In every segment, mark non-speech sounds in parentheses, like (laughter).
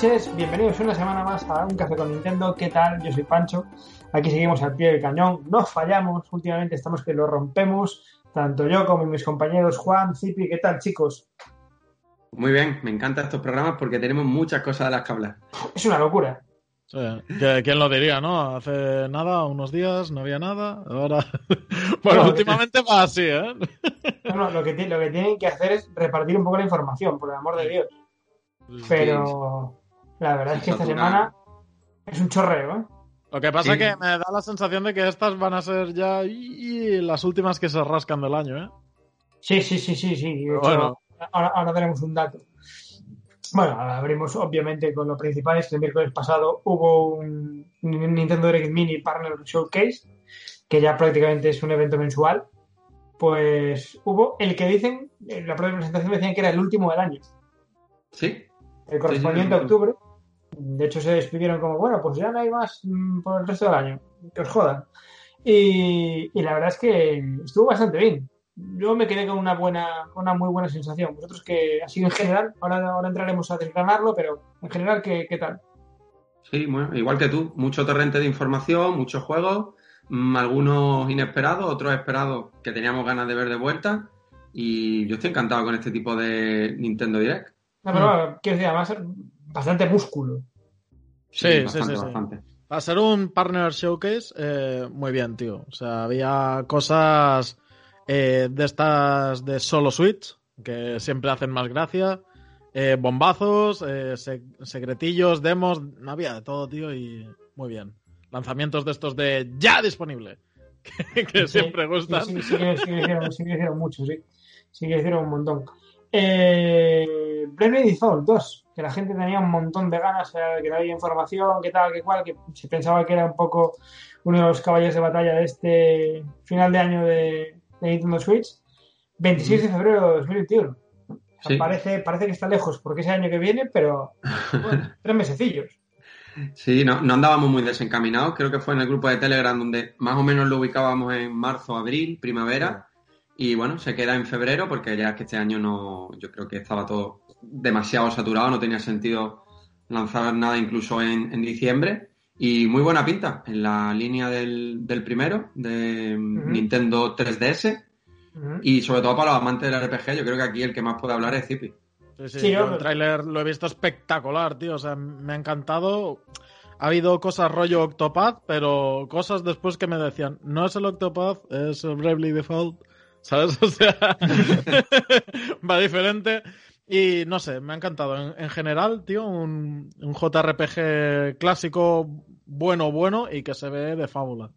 Buenas noches, bienvenidos una semana más a Un Café con Nintendo. ¿Qué tal? Yo soy Pancho. Aquí seguimos al pie del cañón. No fallamos, últimamente estamos que lo rompemos. Tanto yo como mis compañeros Juan, Zipi. ¿Qué tal, chicos? Muy bien, me encantan estos programas porque tenemos muchas cosas de las que hablar. Es una locura. Sí, ¿Quién lo diría, no? Hace nada, unos días, no había nada. Ahora. (laughs) bueno, No, últimamente va así, ¿eh? No, no, lo, que, lo que tienen que hacer es repartir un poco la información, por el amor de Dios. Pero la verdad es que esta semana es un chorreo, ¿eh? Lo que pasa Sí. es que me da la sensación de que estas van a ser ya y las últimas que se rascan del año, ¿eh? Sí, sí, sí, sí, sí. Hecho, bueno. ahora, ahora tenemos un dato. Bueno, ahora abrimos obviamente con lo principal. Es que el miércoles pasado hubo un Nintendo Direct Mini Partner Showcase, que ya prácticamente es un evento mensual. Pues hubo el que dicen, en la propia presentación decían que era el último del año, ¿Sí? el correspondiente sí, a sí. octubre. De hecho, se despidieron como, bueno, pues ya no hay más mm, por el resto del año, que os jodan. Y, y la verdad es que estuvo bastante bien. Yo me quedé con una buena, una muy buena sensación. Vosotros que así en general, ahora, ahora entraremos a desgranarlo, pero en general, ¿qué, qué tal? Sí, bueno, igual que tú. Mucho torrente de información, muchos juegos, mm, algunos inesperados, otros esperados que teníamos ganas de ver de vuelta. Y yo estoy encantado con este tipo de Nintendo Direct. No, pero bueno, quiero decir, además, bastante músculo. Sí, sí, bastante, sí, sí. bastante. Para ser un partner showcase, eh, muy bien, tío. O sea, había cosas eh, de estas de solo Switch, que siempre hacen más gracia. eh, bombazos, eh, se- secretillos, demos, no había de todo, tío, y muy bien. Lanzamientos de estos de ya disponible, que, que Sí, siempre gustan. Sí, sí, sí, que- sí que hicieron, sí hicieron mucho, sí. Sí que hicieron un montón. Eh, Bravely Default 2, que la gente tenía un montón de ganas, que no había información, que tal, que cual, que se pensaba que era un poco uno de los caballos de batalla de este final de año de, de Nintendo Switch. 26 de febrero de 2021. O sea, Sí. parece, parece que está lejos porque es el año que viene, pero bueno, (laughs) tres mesecillos. Sí, no, no andábamos muy desencaminados. Creo que fue en el grupo de Telegram donde más o menos lo ubicábamos en marzo, abril, primavera. Y bueno, se queda en febrero porque ya es que este año no, yo creo que estaba todo demasiado saturado, no tenía sentido lanzar nada incluso en, en diciembre. Y muy buena pinta en la línea del, del primero, de. Nintendo 3DS. Ujú. Y sobre todo para los amantes del RPG, yo creo que aquí el que más puede hablar es Zipi. Sí, sí, Sí, yo yo- el tráiler lo he visto espectacular, tío. O sea, me ha encantado. Ha habido cosas rollo Octopath, pero cosas después que me decían, no es el Octopath, es el Bravely Default. ¿Sabes? (laughs) O sea, (laughs) va diferente. Y no sé, me ha encantado. En, en general, tío, un, un JRPG clásico bueno, bueno y que se ve de fábula.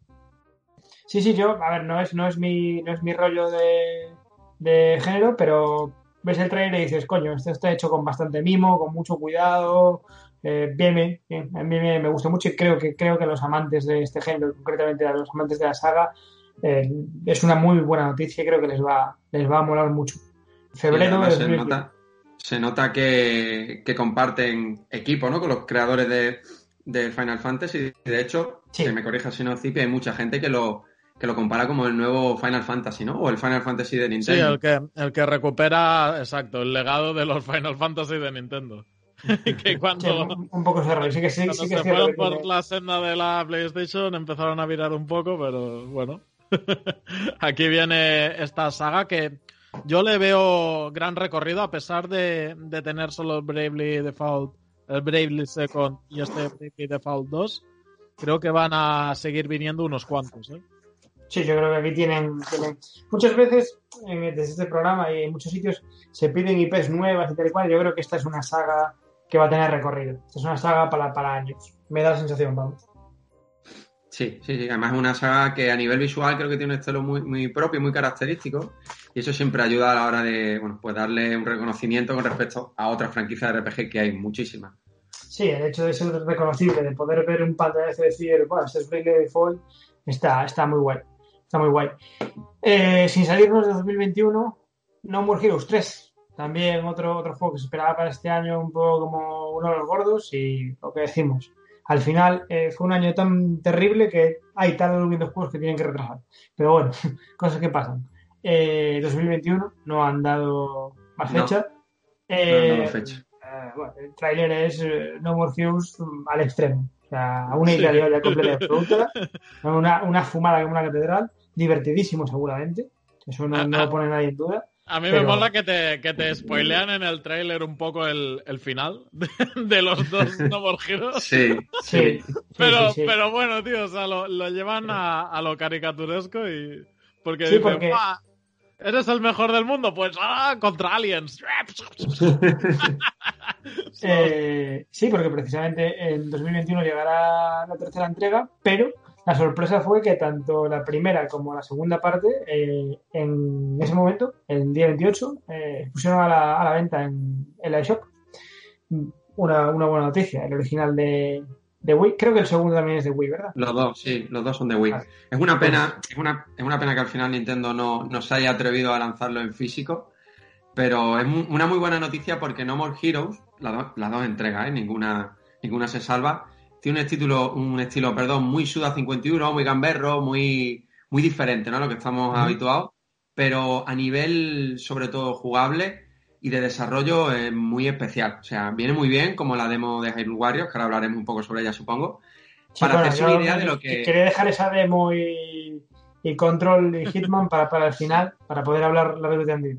Sí, sí, yo, a ver, no es, no es mi, no es mi rollo de, de género, pero ves el trailer y dices, coño, esto está hecho con bastante mimo, con mucho cuidado, eh, bien, a mí me, me gustó mucho y creo que, creo que los amantes de este género, concretamente a los amantes de la saga, eh, es una muy buena noticia y creo que les va, les va a molar mucho. Febrero se 2021. nota, se nota que, que comparten equipo, ¿no? Con los creadores de, de Final Fantasy. De hecho, Sí. que me corrija si no, Zipi, hay mucha gente que lo, que lo compara como el nuevo Final Fantasy, ¿no? O el Final Fantasy de Sí, Nintendo. el que, el que recupera, exacto, el legado de los Final Fantasy de Nintendo. (laughs) que cuando... Sí, un, un poco rollo, sí que sí, Cuando sí que se fueron por la senda de la PlayStation empezaron a virar un poco, pero bueno. (laughs) Aquí viene esta saga que yo le veo gran recorrido a pesar de, de tener solo el Bravely Default, el Bravely Second y este Bravely Default 2. Creo que van a seguir viniendo unos cuantos. ¿eh? Sí, yo creo que aquí tienen, muchas veces en, desde este programa y en muchos sitios se piden IPs nuevas y tal y cual. Yo creo que esta es una saga que va a tener recorrido. Es una saga para, para años. Me da la sensación, vamos. Sí, sí, sí. Además es una saga que a nivel visual creo que tiene un estilo muy, muy propio, muy característico. Y eso siempre ayuda a la hora de, bueno, pues darle un reconocimiento con respecto a otras franquicias de RPG que hay muchísimas. Sí, el hecho de ser reconocible, de poder ver un pantallazo y decir, bueno, este es Bravely Default, está, está muy guay. Está muy guay. Eh, sin salirnos de 2021, No More Heroes 3. También otro, otro juego que se esperaba para este año, un poco como uno de los gordos, y lo que decimos. Al final eh, fue un año tan terrible que hay tal videojuegos que tienen que retrasar. Pero bueno, (laughs) cosas que pasan. Eh, 2021 no han dado más fecha. No, Eh, no, no, fecha. eh, bueno, el tráiler es eh, No More mm, al extremo. O sea, una idea de olla completa absoluta, una, una fumada como una catedral, divertidísimo seguramente. Eso no, no lo pone nadie en duda. A mí Pero- me mola que te, que te spoilean en el tráiler un poco el, el final de, de los dos No More Heroes. Sí, Sí, (laughs) Pero, sí, sí. pero bueno, tío, o sea, lo, lo llevan a, a lo caricaturesco y. Porque Sí, dicen, porque- "Buah, ¿Eres el mejor del mundo? Pues ah, contra aliens. (laughs) Eh, sí, porque precisamente en 2021 llegará la tercera entrega, pero la sorpresa fue que tanto la primera como la segunda parte, eh, en ese momento, el día 28, eh, pusieron a la, a la venta en, en la eShop. Una, una buena noticia, el original de, de Wii. Creo que el segundo también es de Wii, ¿verdad? Los dos, sí, los dos son de Wii. Vale. Es una pena, es una, es una pena que al final Nintendo no, no se haya atrevido a lanzarlo en físico, pero es una muy buena noticia porque No More Heroes, las dos, las dos entregas, ¿eh? ninguna, ninguna se salva, tiene un estilo, un estilo, perdón, muy Suda 51, muy gamberro, muy, muy diferente, ¿no? A lo que estamos habituados, pero a nivel, sobre todo, jugable y de desarrollo es muy especial. O sea, viene muy bien, como la demo de Hyrule Warriors, que ahora hablaremos un poco sobre ella, supongo. Sí, Para bueno, hacerse una idea de lo que- Quería dejar esa demo y, y Control y Hitman para, para el final, para poder hablar la vez de.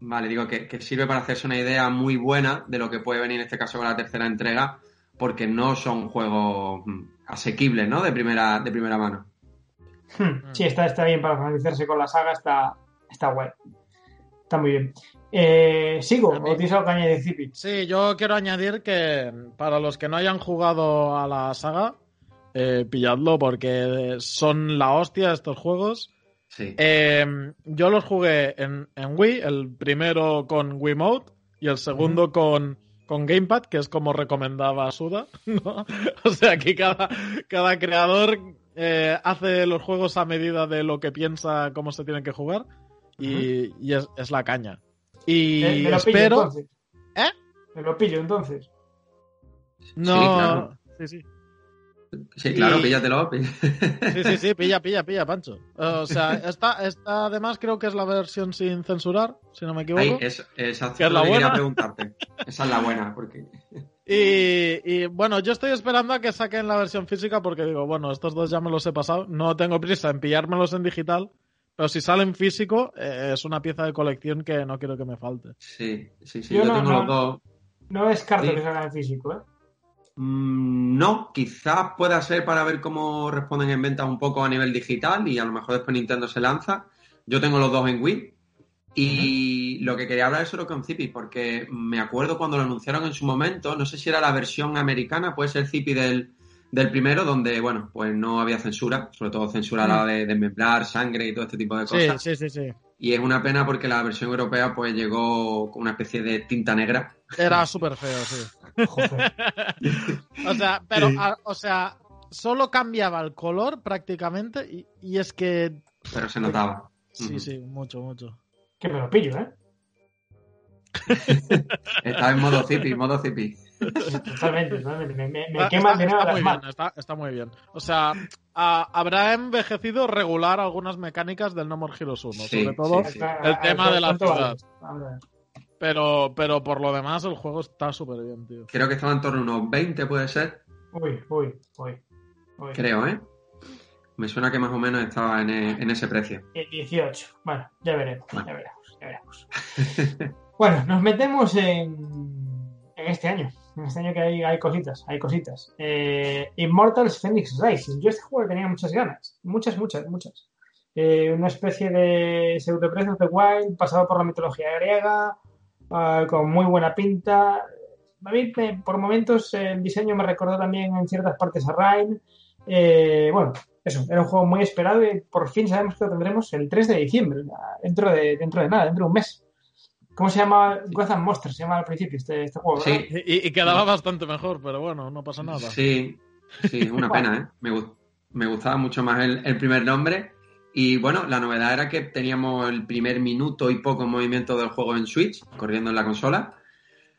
Vale, digo que, que sirve para hacerse una idea muy buena de lo que puede venir en este caso con la tercera entrega, porque no son juegos mm, asequibles, ¿no? De primera, de primera mano. Hmm, Sí, está, está bien para familiarizarse con la saga, está, está guay. Está muy bien. Eh, ¿Sigo? ¿O tienes algo que añadir, Zipi? Sí, yo quiero añadir que para los que no hayan jugado a la saga, eh, pilladlo porque son la hostia estos juegos. Sí. Eh, yo los jugué en, en Wii, el primero con Wiimote y el segundo con, con Gamepad, que es como recomendaba Suda. (laughs) ¿no? O sea, aquí cada, cada creador eh, hace los juegos a medida de lo que piensa cómo se tienen que jugar y, y es, es la caña. Y Eh, me lo pillo espero... entonces. ¿Eh? Me lo pillo entonces. No, Sí, claro. sí, sí. Sí, claro, y- píllatelo. Sí, sí, sí, (laughs) pilla, pilla, pilla, Pancho. O sea, esta, esta además creo que es la versión sin censurar, si no me equivoco. Ahí, es, esa ¿Que es la que buena? preguntarte. Esa es la buena, porque (laughs) Y, y, bueno, yo estoy esperando a que saquen la versión física porque digo, bueno, estos dos ya me los he pasado. No tengo prisa en pillármelos en digital, pero si salen físico, eh, es una pieza de colección que no quiero que me falte. sí, sí, sí. Yo Yo, no- tengo no- los dos. No descarto Sí. que salga en físico, ¿eh? Mm, No, quizás pueda ser para ver cómo responden en ventas un poco a nivel digital y a lo mejor después Nintendo se lanza. Yo tengo los dos en Wii y lo que quería hablar es sobre con Zippy porque me acuerdo cuando lo anunciaron en su momento, no sé si era la versión americana, puede ser Zippy del, del primero, donde, bueno, pues no había censura, sobre todo censura a la hora de desmembrar, sangre y todo este tipo de Sí, cosas. sí, sí, sí. Y es una pena porque la versión europea pues llegó con una especie de tinta negra. Era súper feo, sí. Joder. (laughs) O sea, pero, a- o sea, solo cambiaba el color prácticamente y, y es que... Pero se notaba. Sí, sí, mucho, mucho. que me lo pillo, ¿eh? (laughs) Estaba en modo zippy, modo zippy. Totalmente, totalmente. Me, me, me Está- quema está- de nada está las muy bien, está, está muy bien. O sea, a- habrá envejecido regular algunas mecánicas del No More Heroes 1, Sí, sobre todo, sí, sí. El tema de la ¿Cuánto ciudad. vale? Pero, pero por lo demás el juego está súper bien, tío. Creo que estaba en torno a unos 20, puede ser. Uy, uy, uy. uy. Creo, ¿eh? Me suena que más o menos estaba en, e- en ese precio. Eh, 18. Bueno, ya veremos, Bueno. ya veremos, ya veremos. (laughs) bueno, nos metemos en, en este año. En este año que hay, hay cositas, hay cositas. Eh, Immortals Phoenix Rising. Yo este juego tenía muchas ganas. Muchas, muchas, muchas. Eh, una especie de pseudo the Wild pasado por la mitología griega, ah, con muy buena pinta. A mí, me- por momentos, el diseño me recordó también en ciertas partes a Rhyme. Eh, bueno, eso, era un juego muy esperado y por fin sabemos que lo tendremos el 3 de diciembre, dentro de, dentro de nada, dentro de un mes. ¿Cómo se llama? Gotham Monsters se llama al principio este, este juego, ¿verdad? Sí, Y, y quedaba bastante mejor, pero bueno, no pasa nada. sí, sí, es una (laughs) pena, ¿eh? Me, me gustaba mucho más el, el primer nombre. Y bueno, la novedad era que teníamos el primer minuto y poco movimiento del juego en Switch, corriendo en la consola.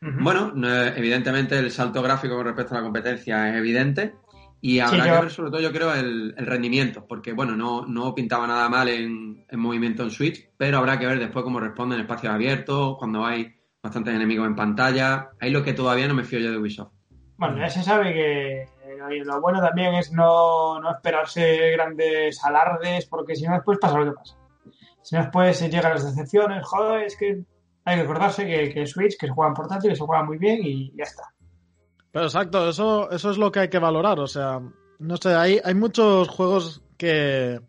Bueno, no- evidentemente el salto gráfico con respecto a la competencia es evidente y habrá yo- que ver sobre todo yo creo el, el rendimiento, porque bueno, no, no pintaba nada mal en, en movimiento en Switch, pero habrá que ver después cómo responde en espacios abiertos, cuando hay bastantes enemigos en pantalla. Ahí lo que todavía no me fío yo de Ubisoft. Bueno, ya se sabe que eh, lo bueno también es no, no esperarse grandes alardes, porque si no después pasa lo que pasa. Si no después se llegan las decepciones, joder, es que hay que acordarse que, que Switch, que se juega en portátil, que se juega muy bien y ya está. Pero exacto, eso, eso es lo que hay que valorar. O sea, no sé, hay, hay muchos juegos que,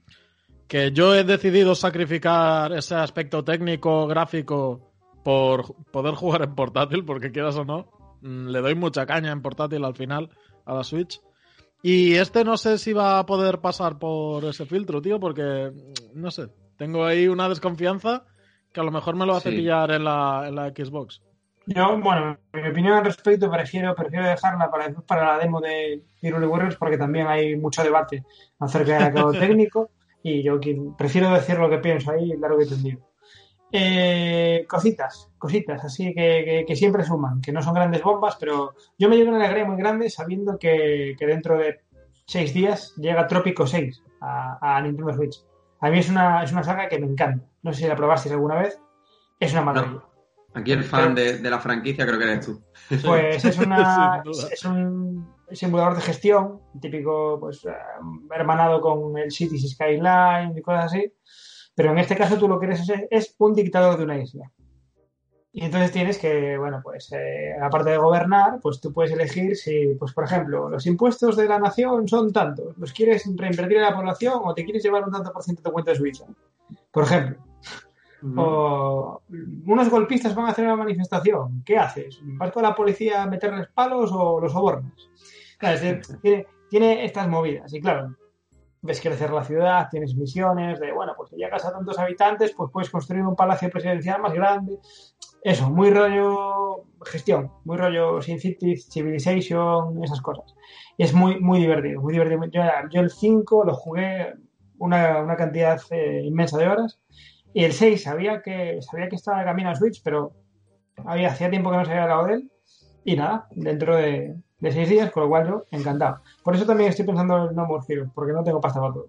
que yo he decidido sacrificar ese aspecto técnico, gráfico, por poder jugar en portátil, porque quieras o no, mm, le doy mucha caña en portátil al final a la Switch. Y este no sé si va a poder pasar por ese filtro, tío, porque, mm, no sé, tengo ahí una desconfianza que a lo mejor me lo hace Sí. pillar en la, en la Xbox. Yo, bueno, mi opinión al respecto prefiero, prefiero dejarla para, para la demo de Hyrule Warriors porque también hay mucho debate acerca del (laughs) acabado técnico y yo prefiero decir lo que pienso ahí largo y tendido. Eh, cositas, cositas, así que, que- que siempre suman, que no son grandes bombas, pero yo me llevo una alegría muy grande sabiendo que, que dentro de seis días llega Trópico 6 a, a Nintendo Switch. A mí es una, es una saga que me encanta. No sé si la probasteis alguna vez. Es una maravilla. Aquí el fan de, de la franquicia creo que eres tú. Pues es (laughs) una es un simulador de gestión, típico pues eh, hermanado con el Cities Skyline y cosas así. Pero en este caso tú lo que eres es, es un dictador de una isla. Y entonces tienes que, bueno, pues eh, aparte de gobernar, pues tú puedes elegir si, pues por ejemplo, los impuestos de la nación son tantos, ¿los quieres reinvertir en la población o te quieres llevar un tanto por ciento de cuenta de Suiza? Por ejemplo. O unos golpistas van a hacer una manifestación. ¿Qué haces? ¿Vas con la policía a meterles palos o los sobornas? Claro, es decir, tiene, tiene estas movidas. Y claro, ves crecer la ciudad, tienes misiones de, bueno, pues si llegas a tantos habitantes, pues puedes construir un palacio presidencial más grande. Eso, muy rollo gestión, muy rollo Sin Cities, Civilization, esas cosas. Es muy, muy divertido, muy divertido. Yo, yo el 5 lo jugué una, una cantidad eh, inmensa de horas. Y el 6 sabía que, sabía que estaba de camino a Switch, pero había, hacía tiempo que no se había hablado de él. Y nada, dentro de, de seis días, con lo cual yo encantado. Por eso también estoy pensando en No More Heroes, porque no tengo pasta para todo.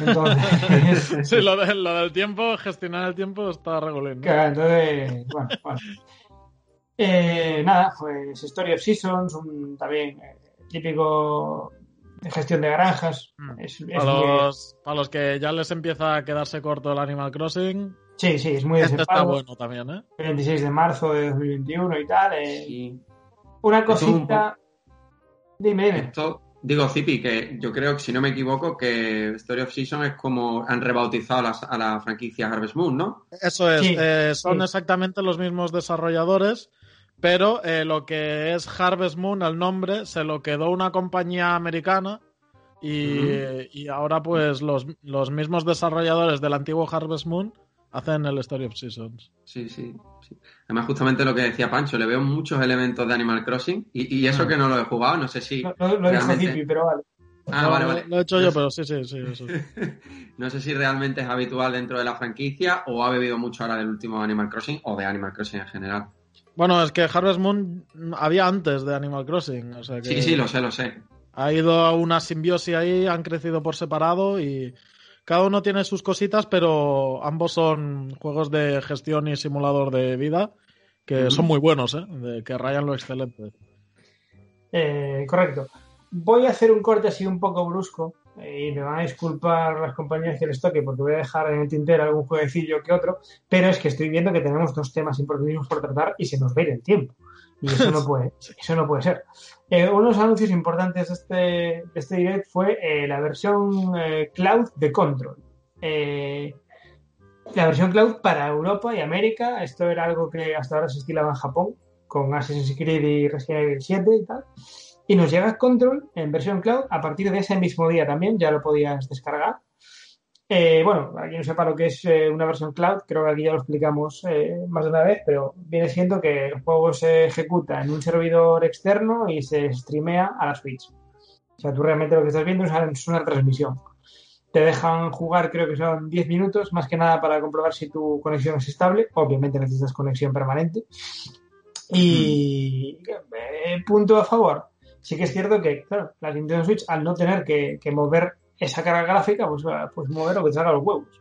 Entonces, (laughs) Sí, lo, de- lo del tiempo, gestionar el tiempo está regulín. ¿no? claro, entonces bueno, bueno. Eh, nada, pues Story of Seasons, un también eh, típico de gestión de granjas. Mm. Es, es Para los, para los que ya les empieza a quedarse corto el Animal Crossing, sí, sí, es muy este está bueno también, ¿eh? El 26 de marzo de 2021 y tal. eh, Sí. Una es un cosita. Dime, dime. Esto, digo, Zipi, que yo creo que, si no me equivoco, que Story of Season es como han rebautizado a la, a la franquicia Harvest Moon, ¿no? Eso es, Sí, eh, son sí. exactamente los mismos desarrolladores, pero eh, lo que es Harvest Moon, el nombre, se lo quedó una compañía americana y, y ahora pues los, los mismos desarrolladores del antiguo Harvest Moon hacen el Story of Seasons. Sí, sí, sí. Además, justamente lo que decía Pancho, le veo muchos elementos de Animal Crossing y, y eso Ah. que no lo he jugado, no sé si... Realmente- Zipi, pero vale. Ah, No, vale, lo- vale. Lo he hecho yo, pero sí, sí, sí. (laughs) eso. no sé si realmente es habitual dentro de la franquicia o ha bebido mucho ahora del último Animal Crossing o de Animal Crossing en general. Bueno, es que Harvest Moon había antes de Animal Crossing, o sea que Sí, sí, lo sé, lo sé. ha ido a una simbiosis ahí, han crecido por separado y cada uno tiene sus cositas, pero ambos son juegos de gestión y simulador de vida que son muy buenos, ¿eh? De que rayan lo excelente. Eh, correcto. Voy a hacer un corte así un poco brusco eh, y me van a disculpar las compañías que les toque porque voy a dejar en el tintero algún jueguecillo que otro, pero es que estoy viendo que tenemos dos temas importantísimos por tratar y se nos va a ir el tiempo. Y eso no (laughs) puede, eso no puede ser. Eh, uno de los anuncios importantes de este, de este direct fue eh, la versión eh, cloud de Control. Eh, la versión cloud para Europa y América. Esto era algo que hasta ahora se estilaba en Japón con Assassin's Creed y Resident Evil 7 y tal. Y nos llega Control en versión cloud a partir de ese mismo día también, ya lo podías descargar. Eh, bueno, para quien no sepa lo que es eh, una versión cloud, creo que aquí ya lo explicamos eh, más de una vez, pero viene siendo que el juego se ejecuta en un servidor externo y se streamea a la Switch. O sea, tú realmente lo que estás viendo es una, transmisión. Te dejan jugar, creo que son 10 minutos, más que nada para comprobar si tu conexión es estable. Obviamente necesitas conexión permanente. Y eh, punto a favor. Sí que es cierto que, claro, la Nintendo Switch, al no tener que, que mover esa carga gráfica, pues, va, pues mover lo que salga los huevos.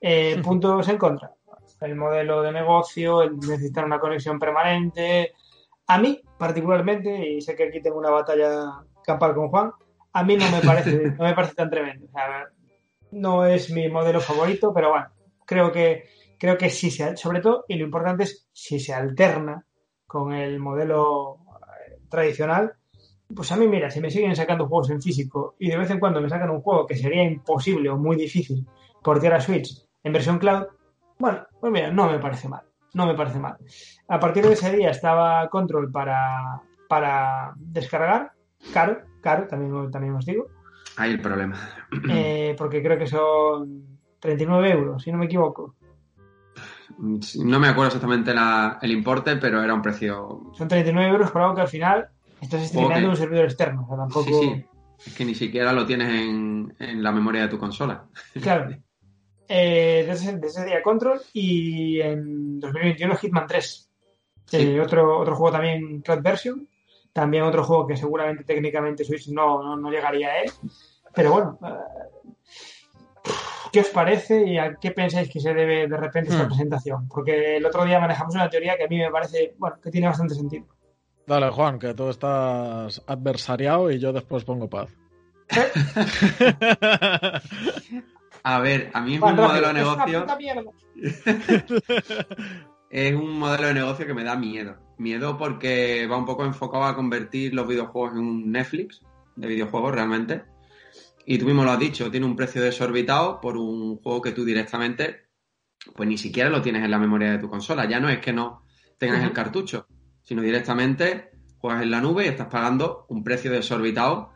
Eh, puntos en contra. el modelo de negocio, el necesitar una conexión permanente. A mí, particularmente, y sé que aquí tengo una batalla campal con Juan, a mí no me parece, (laughs) no me parece tan tremendo. no es mi modelo favorito, pero bueno, creo que, creo que sí se, sobre todo, y lo importante es si se alterna con el modelo eh, tradicional, pues a mí, mira, si me siguen sacando juegos en físico y de vez en cuando me sacan un juego que sería imposible o muy difícil portear a Switch en versión cloud, bueno, pues mira, no me parece mal. No me parece mal. A partir de ese día estaba Control para, para descargar. Caro, caro, también, también os digo. Ahí el problema. Eh, porque creo que son 39 euros, si no me equivoco. No me acuerdo exactamente el importe, pero era un precio. Son 39 euros por algo que al final estás streamando un servidor externo. tampoco... Sí, sí. Es que ni siquiera lo tienes en, en la memoria de tu consola. (laughs) Claro. Eh, desde, ese día Control y en 2021 Hitman 3. Eh, otro, otro juego también Cloud Version. También otro juego que seguramente técnicamente Switch no, no, llegaría a él. Pero bueno, eh, ¿qué os parece y a qué pensáis que se debe de repente esta hmm. presentación? Porque el otro día manejamos una teoría que a mí me parece, bueno, que tiene bastante sentido. Dale, Juan, que tú estás adversariado y yo después pongo paz. (laughs) A ver, a mí es un modelo de negocio. (laughs) es un modelo de negocio que me da miedo. Miedo porque va un poco enfocado a convertir los videojuegos en un Netflix de videojuegos realmente. Y tú mismo lo has dicho, tiene un precio desorbitado por un juego que tú directamente, pues ni siquiera lo tienes en la memoria de tu consola. Ya no es que no tengas el cartucho, sino directamente juegas en la nube y estás pagando un precio desorbitado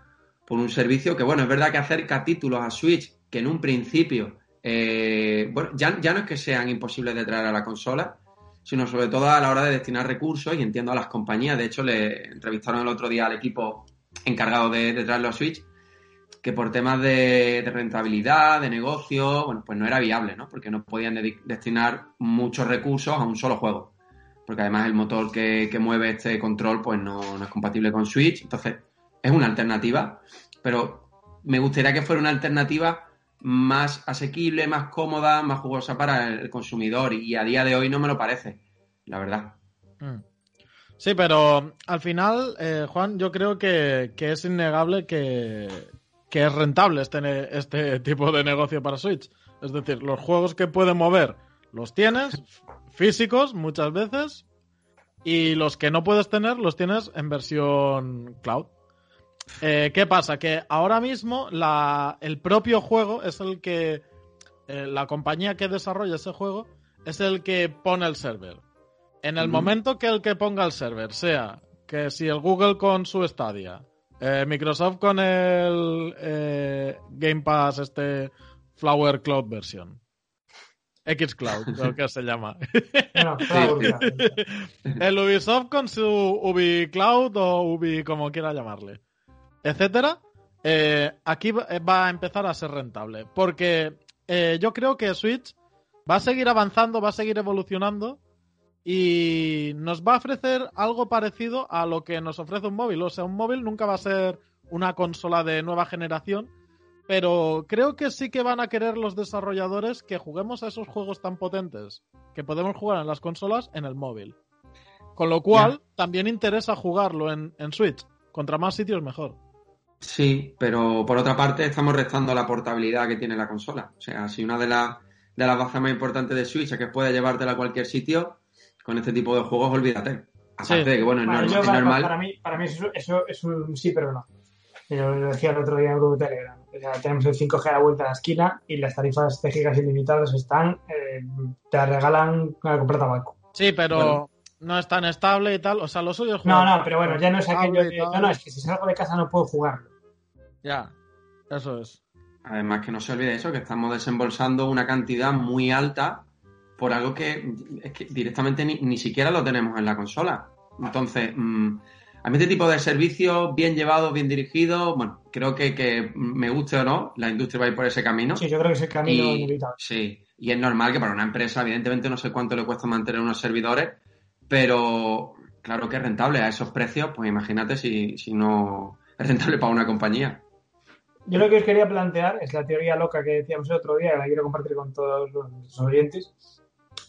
por un servicio que, bueno, es verdad que acerca títulos a Switch que en un principio, eh, bueno, ya, ya no es que sean imposibles de traer a la consola, sino sobre todo a la hora de destinar recursos y entiendo a las compañías. De hecho, le entrevistaron el otro día al equipo encargado de, traerlo a Switch, que por temas de, rentabilidad, de negocio, bueno, pues no era viable, ¿no? Porque no podían destinar muchos recursos a un solo juego. Porque además el motor que, mueve este control, pues no, es compatible con Switch. Entonces, es una alternativa, pero me gustaría que fuera una alternativa más asequible, más cómoda, más jugosa para el consumidor y a día de hoy no me lo parece, la verdad. Mm. Sí, pero al final, eh, Juan, yo creo que, es innegable que, es rentable este, este (laughs) tipo de negocio para Switch. Es decir, los juegos que pueden mover los tienes físicos muchas veces y los que no puedes tener los tienes en versión cloud. Eh, ¿Qué pasa? Que ahora mismo el propio juego es el que. Eh, la compañía que desarrolla ese juego es el que pone el server. En el momento que el que ponga el server sea que si el Google con su Stadia, eh, Microsoft con el Game Pass, este Flower Cloud version, Xcloud, que se llama. (laughs) el Ubisoft con su UbiCloud o Ubi como quiera llamarle etcétera, eh, aquí eh, va a empezar a ser rentable. Porque eh, yo creo que Switch va a seguir avanzando, va a seguir evolucionando y nos va a ofrecer algo parecido a lo que nos ofrece un móvil. O sea, un móvil nunca va a ser una consola de nueva generación, pero creo que sí que van a querer los desarrolladores que juguemos a esos juegos tan potentes que podemos jugar en las consolas en el móvil. Con lo cual, también interesa jugarlo en Switch. Contra más sitios, mejor. Sí, pero por otra parte estamos restando la portabilidad que tiene la consola. O sea, si una de, las de las bazas más importantes de Switch es que puede llevártela a cualquier sitio, con este tipo de juegos olvídate. Aparte de que, bueno, es, normal. Para mí, para mí eso, es un sí, pero no. Yo lo decía el otro día en el grupo de Telegram. O sea, tenemos el 5G a la vuelta de la esquina y las tarifas de gigas ilimitadas están, eh, te regalan a comprar tabaco. Sí, pero no es tan estable y tal. O sea, lo suyo es No, no, pero bueno, ya no es aquello. no, no, es que si salgo de casa no puedo jugarlo. Ya, eso es. Además que no se olvide eso, que estamos desembolsando una cantidad muy alta por algo que, es que directamente ni, siquiera lo tenemos en la consola. Entonces, mm, a mí este tipo de servicios bien llevados, bien dirigidos, bueno, creo que, que, me guste o no, la industria va a ir por ese camino. Sí, yo creo que ese camino inevitable. Sí, y es normal que para una empresa, evidentemente no sé cuánto le cuesta mantener unos servidores, pero claro que es rentable a esos precios, pues imagínate si, si no es rentable para una compañía. Yo lo que os quería plantear es la teoría loca que decíamos el otro día, que la quiero compartir con todos los oyentes.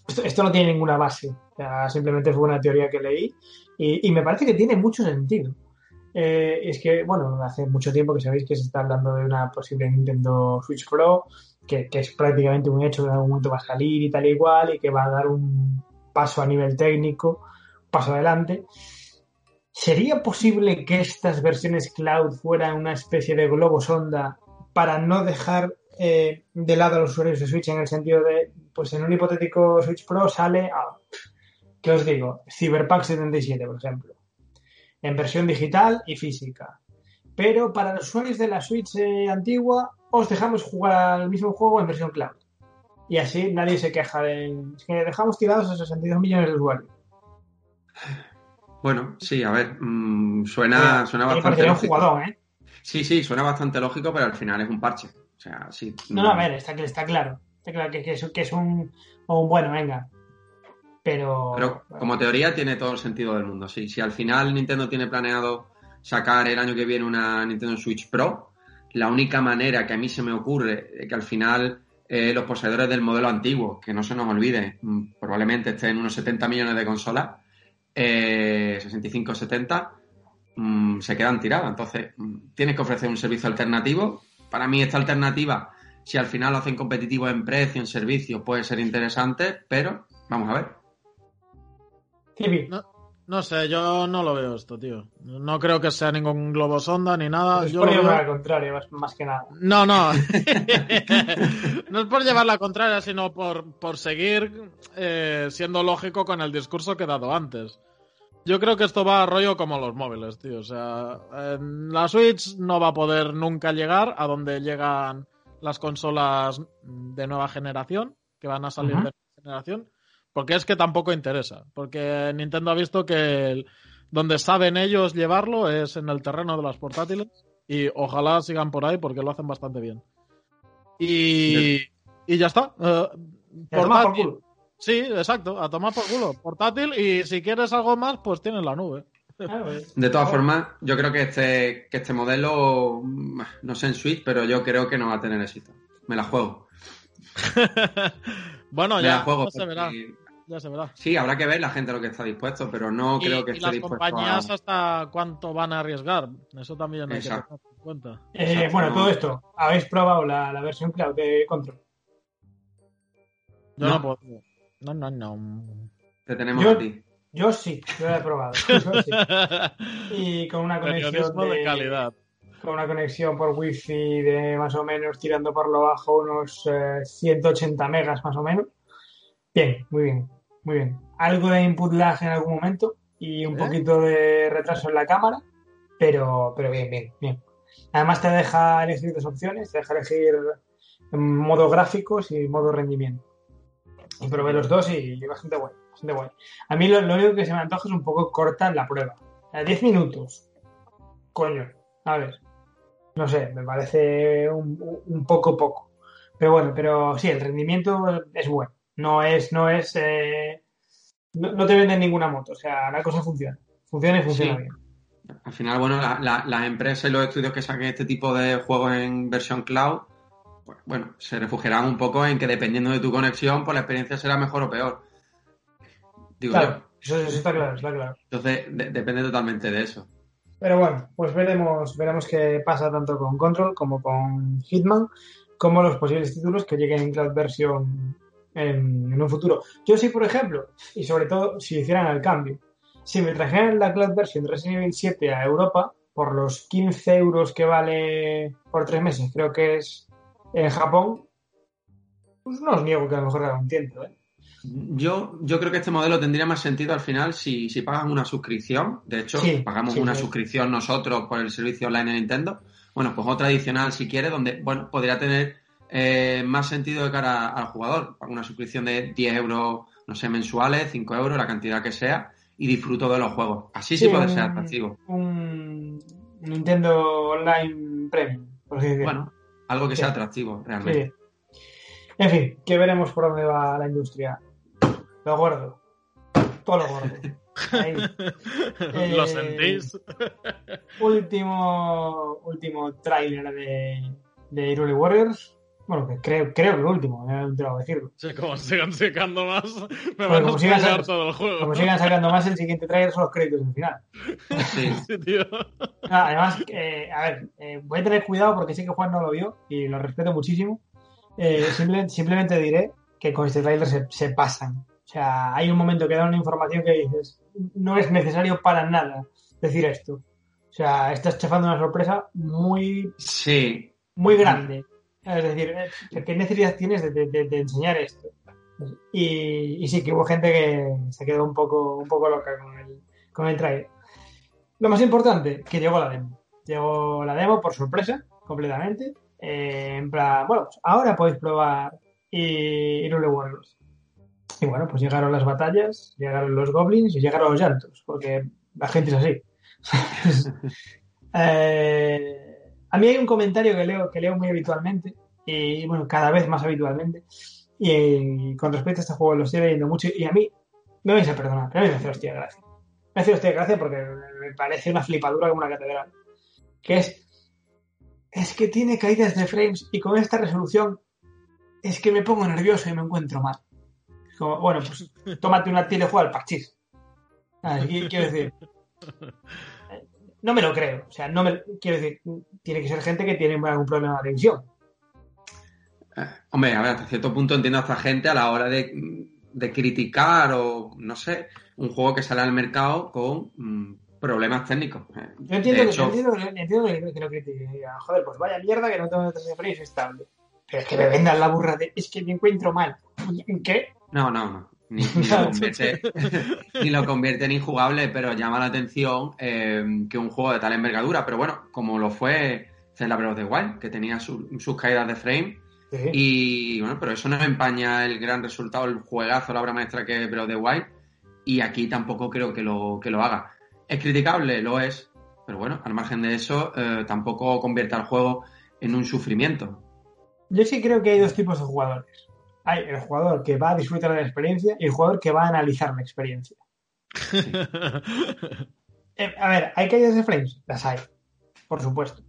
Esto, esto no tiene ninguna base. O sea, simplemente fue una teoría que leí y, me parece que tiene mucho sentido. Eh, es que, bueno, hace mucho tiempo que sabéis que se está hablando de una posible Nintendo Switch Pro, que, es prácticamente un hecho que en algún momento va a salir y tal y igual, y que va a dar un paso a nivel técnico, paso adelante. ¿Sería posible que estas versiones cloud fueran una especie de globo sonda para no dejar eh, de lado a los usuarios de Switch en el sentido de, pues en un hipotético Switch Pro sale, a, ¿qué os digo? Cyberpunk 77, por ejemplo, en versión digital y física. Pero para los usuarios de la Switch eh, antigua, os dejamos jugar al mismo juego en versión cloud. Y así nadie se queja de es que dejamos tirados a 62 millones de usuarios. Bueno, sí, a ver, mmm, suena, suena bastante un lógico. jugador, ¿eh? Sí, sí, suena bastante lógico, pero al final es un parche. O sea, sí. No, no, a ver, está, está claro. Está claro que, que es, que es un, un bueno, venga. Pero. Pero como teoría tiene todo el sentido del mundo. Sí, si al final Nintendo tiene planeado sacar el año que viene una Nintendo Switch Pro, la única manera que a mí se me ocurre de que al final eh, los poseedores del modelo antiguo, que no se nos olvide, mm, probablemente estén unos 70 millones de consolas, eh, 65-70, mm, se quedan tiradas. Entonces, mm, tienes que ofrecer un servicio alternativo. Para mí esta alternativa, si al final lo hacen competitivo en precio, en servicio, puede ser interesante, pero vamos a ver. No, no sé, yo no lo veo esto, tío. No creo que sea ningún globo sonda ni nada. es Yo por llevar veo- al contrario, más, que nada. No, no. (laughs) (laughs) no es por llevar la contraria, sino por, por seguir eh, siendo lógico con el discurso que he dado antes. Yo creo que esto va a rollo como los móviles, tío. O sea, en la Switch no va a poder nunca llegar a donde llegan las consolas de nueva generación, que van a salir de nueva generación, porque es que tampoco interesa. Porque Nintendo ha visto que el- donde saben ellos llevarlo es en el terreno de las portátiles y ojalá sigan por ahí porque lo hacen bastante bien. Y, y ya está. Eh, por portátil. culo. Sí, exacto, a tomar por culo. Portátil y si quieres algo más, pues tienes la nube. De todas formas, yo creo que este, que este modelo, no sé en Switch, pero yo creo que no va a tener éxito. Me la juego. (laughs) bueno, Me ya, la juego. ya se verá. Ya se verá. Sí, habrá que ver la gente lo que está dispuesto, pero no y, creo que y esté las dispuesto compañías a... hasta cuánto van a arriesgar. Eso también hay Exacto. que tener en cuenta. eh, bueno, no. todo esto, ¿habéis probado la, la versión cloud de Control? Yo no, No. puedo. No, no, no. Te tenemos Yo- a ti. Yo sí, yo la he probado. Yo sí. (laughs) Y con una conexión de de, calidad. con una conexión por wifi de más o menos tirando por lo bajo unos eh, 180 megas más o menos. Bien, muy bien, muy bien. Algo de input lag en algún momento y un ¿Eh? poquito de retraso en la cámara, pero, pero bien, bien, bien. Además te deja elegir dos opciones, te deja elegir modo gráficos y modo rendimiento. Y probé los dos y bastante guay, bastante guay. A mí lo, lo único que se me antoja es un poco corta la prueba. A 10 minutos. Coño, a ver. No sé, me parece un, un poco poco. Pero bueno, pero sí, el rendimiento es bueno. No es, no es, eh, no, no te venden ninguna moto. O sea, la cosa funciona. Funciona y funciona Sí. bien. Al final, bueno, la- la- las empresas y los estudios que saquen este tipo de juegos en versión cloud, pues, bueno, se refugiarán un poco en que dependiendo de tu conexión, pues la experiencia será mejor o peor. Digo Claro, yo. eso, eso está claro, está claro. Entonces, de- depende totalmente de eso. Pero bueno, pues veremos, veremos qué pasa tanto con Control como con Hitman, como los posibles títulos que lleguen en cloud version en, en un futuro. Yo sí, por ejemplo, y sobre todo si hicieran el cambio, si me trajeran la cloud version de Resident Evil 7 a Europa por los 15 euros que vale por tres meses, creo que es en Japón, pues no os niego que a lo mejor haga un tiento, ¿eh? Yo, yo creo que este modelo tendría más sentido al final si, si pagas una suscripción. De hecho, Sí, pagamos sí, una sí. suscripción nosotros por el servicio online de Nintendo. Bueno, pues otra adicional si quieres, donde, bueno, podría tener eh, más sentido de cara al jugador. Una suscripción de 10 euros, no sé, mensuales, 5 euros, la cantidad que sea, y disfruto de los juegos. Así sí, puede un- ser atractivo. Un Nintendo Online Premium, por así decirlo. Bueno, algo que Sí. sea atractivo, realmente. Sí. En fin, que veremos por dónde va la industria. Lo gordo. Todo lo gordo. (laughs) Ahí. (laughs) ¿Lo Eh, sentís? Último, último tráiler de, de Hyrule Warriors. Bueno, que creo, creo que el último, me he enterado de decirlo. Sí, como sigan sacando más, (laughs) me van a sigan todo el juego. Como sigan sacando más, el siguiente trailer son los créditos del final. (laughs) Sí. Sí, tío. Ah, además, eh, a ver, eh, voy a tener cuidado porque sé que Juan no lo vio y lo respeto muchísimo. Eh, simple- simplemente diré que con este trailer se, se pasan. O sea, hay un momento que dan una información que dices, no es necesario para nada decir esto. O sea, estás chafando una sorpresa muy, Sí, muy grande. Es decir, eh, ¿qué necesidad tienes de, de- enseñar esto? Y, y sí que hubo gente que se quedó un poco, un poco loca con el, con el trailer. Lo más importante, que llegó la demo. Llegó la demo por sorpresa, completamente. Eh, en plan, bueno, pues ahora podéis probar y Irule Warriors. Y bueno, pues llegaron las batallas, llegaron los goblins y llegaron los llantos, porque la gente es así. (laughs) Eh, a mí hay un comentario que leo, que leo muy habitualmente, y bueno, cada vez más habitualmente, y, con respecto a este juego lo estoy leyendo mucho, y a mí, me vais a perdonar, pero a mí me hace hostia gracia. Me hace hostia gracia porque me parece una flipadura como una catedral. Que es, es que tiene caídas de frames y con esta resolución es que me pongo nervioso y me encuentro mal. Como, bueno, pues (laughs) tómate una tira y juega al parchís. Ah, Quiero decir, (laughs) no me lo creo. O sea, no me, quiero decir, tiene que ser gente que tiene algún problema de visión. Eh, Hombre, a ver, hasta cierto punto entiendo a esta gente a la hora de, de criticar o, no sé, un juego que sale al mercado con mm, problemas técnicos. Eh, Yo entiendo, de que, hecho, entiendo, entiendo que, que lo Joder, pues vaya mierda que no tengo 13 frames estable. Pero es que me vendan la burra de es que me encuentro mal. ¿En qué? No, no, no. Ni, ni (laughs) lo convierte, (laughs) ni lo convierte en injugable, pero llama la atención eh, que un juego de tal envergadura. Pero bueno, como lo fue Zelda Breath of the Wild, que tenía su- sus caídas de frame. Sí. Y bueno, pero eso no empaña el gran resultado, el juegazo, la obra maestra que es Breath of the Wild. Y aquí tampoco creo que lo, que lo haga. ¿Es criticable? Lo es. Pero bueno, al margen de eso, eh, tampoco convierte al juego en un sufrimiento. Yo sí creo que hay dos tipos de jugadores. Hay el jugador que va a disfrutar de la experiencia y el jugador que va a analizar la experiencia. Eh, a ver, ¿hay caídas de frames? Las hay, por supuesto.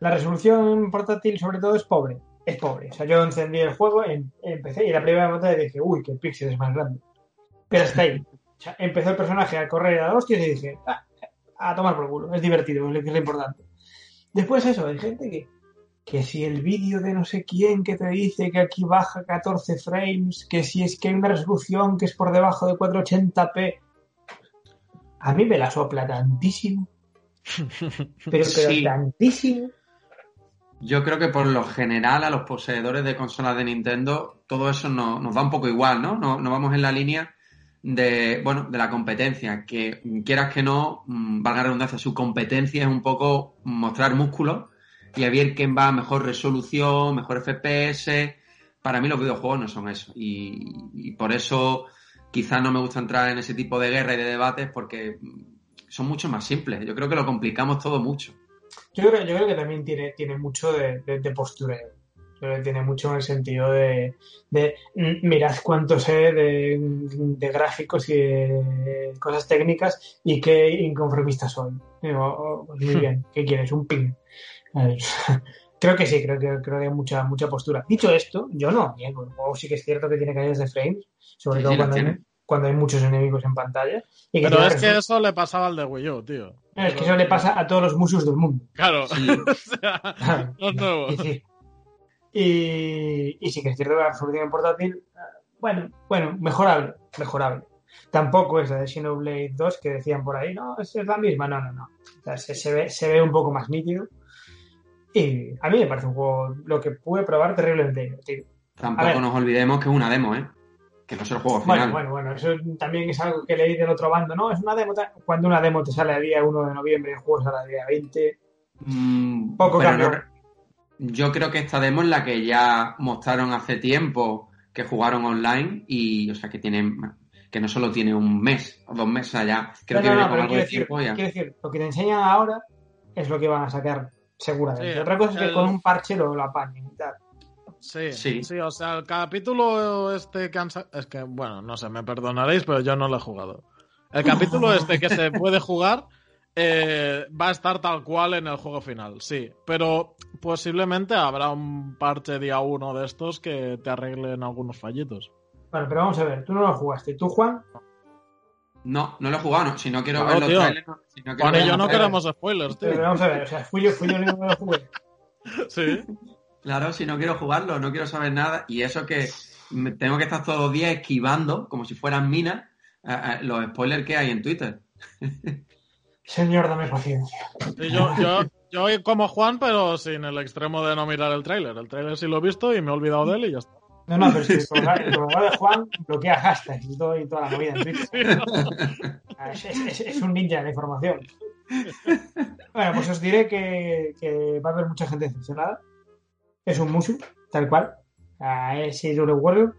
La resolución portátil, sobre todo, es pobre. Es pobre. O sea, yo encendí el juego, em- empecé y la primera batalla dije, uy, qué píxel es más grande. Pero está ahí. O sea, empezó el personaje a correr a los hostias y dije, ah, a tomar por culo. Es divertido, que es lo importante. Después eso, hay gente que, que si el vídeo de no sé quién que te dice que aquí baja 14 frames, que si es que hay una resolución que es por debajo de 480p, a mí me la sopla tantísimo. (laughs) Pero, pero Sí. tantísimo. Yo creo que por lo general a los poseedores de consolas de Nintendo todo eso no- nos da un poco igual, ¿no? No, no vamos en la línea de, bueno, de la competencia, que quieras que no, mm, valga la redundancia, su competencia es un poco mostrar músculos y a ver quién va a mejor resolución, mejor FPS. Para mí los videojuegos no son eso y, y por eso quizás no me gusta entrar en ese tipo de guerra y de debates porque son mucho más simples. Yo creo que lo complicamos todo mucho. Yo creo, yo creo que también tiene, tiene mucho de, de- de postureo. Yo creo que tiene mucho en el sentido de, de mm, mirad cuánto sé de, de gráficos y de cosas técnicas y qué inconformista soy. Digo, oh, pues muy (laughs) bien, ¿qué quieres? Un ping. (laughs) Creo que sí, creo que, creo que hay mucha, mucha postura. Dicho esto, yo no niego. El juego sí que es cierto que tiene caídas de frames, sobre Sí, todo sí, cuando hay, cuando hay muchos enemigos en pantalla. Y que Pero es que eso le pasaba al de Wii U, tío. es que eso le pasa a todos los musos del mundo. Claro. Sí. (laughs) o sea, (laughs) no es nuevo. Y sí. Y, y sí que es cierto que la resolución en portátil, eh, bueno, bueno, mejorable, mejorable. Tampoco es la de Xenoblade 2 que decían por ahí, no, es, es la misma, no, no, no. O sea, se, se ve, se ve un poco más nítido. Y a mí me parece un juego, lo que pude probar, terriblemente divertido. A Tampoco nos olvidemos que es una demo, ¿eh? Que no es el juego final. Bueno, bueno, bueno, eso también es algo que leí del otro bando, ¿no? Es una demo, cuando una demo te sale el día 1 de noviembre y el juego sale el día 20, Mm, poco cambio. no- yo creo que esta demo es la que ya mostraron hace tiempo que jugaron online y, o sea, que tienen, que no solo tiene un mes o dos meses allá, creo No, que no, viene no, con algo de decir, tiempo ya. quiero decir, lo que te enseñan ahora es lo que van a sacar seguramente. Sí, Otra cosa es que el- con un parche lo, lo apañen y tal. Sí, Sí. sí, o sea, el capítulo este que han sa- Es que, bueno, no sé, me perdonaréis, pero yo no lo he jugado. El capítulo este que se (laughs) puede jugar eh, va a estar tal cual en el juego final, sí. Pero posiblemente habrá un parche día uno de estos que te arreglen algunos fallitos. Bueno, pero vamos a ver, tú no lo jugaste. ¿Tú, Juan? No, no lo he jugado, no. Si no quiero No, ver los tío. trailers, no- si no quiero Juan ver y yo no trailers. queremos spoilers, Pero tío. vamos a ver, o sea, fui yo, fui yo el único que lo jugué. (laughs) Sí. Claro, si no quiero jugarlo, no quiero saber nada. Y eso que me tengo que estar todos los días esquivando, como si fueran minas, a- a- los spoilers que hay en Twitter. (laughs) Señor, dame paciencia. Sí, yo, yo, yo como Juan, pero sin el extremo de no mirar el tráiler. El tráiler sí lo he visto y me he olvidado de él y ya está. No, no, pero es que el programa de Juan bloquea hashtags y, todo, y toda la movida en Twitter. Es, es- es- es un ninja de la información. Bueno, pues os diré que, que va a haber mucha gente decepcionada. Es un Mushu, tal cual. Ah, Es Hyrule Warriors,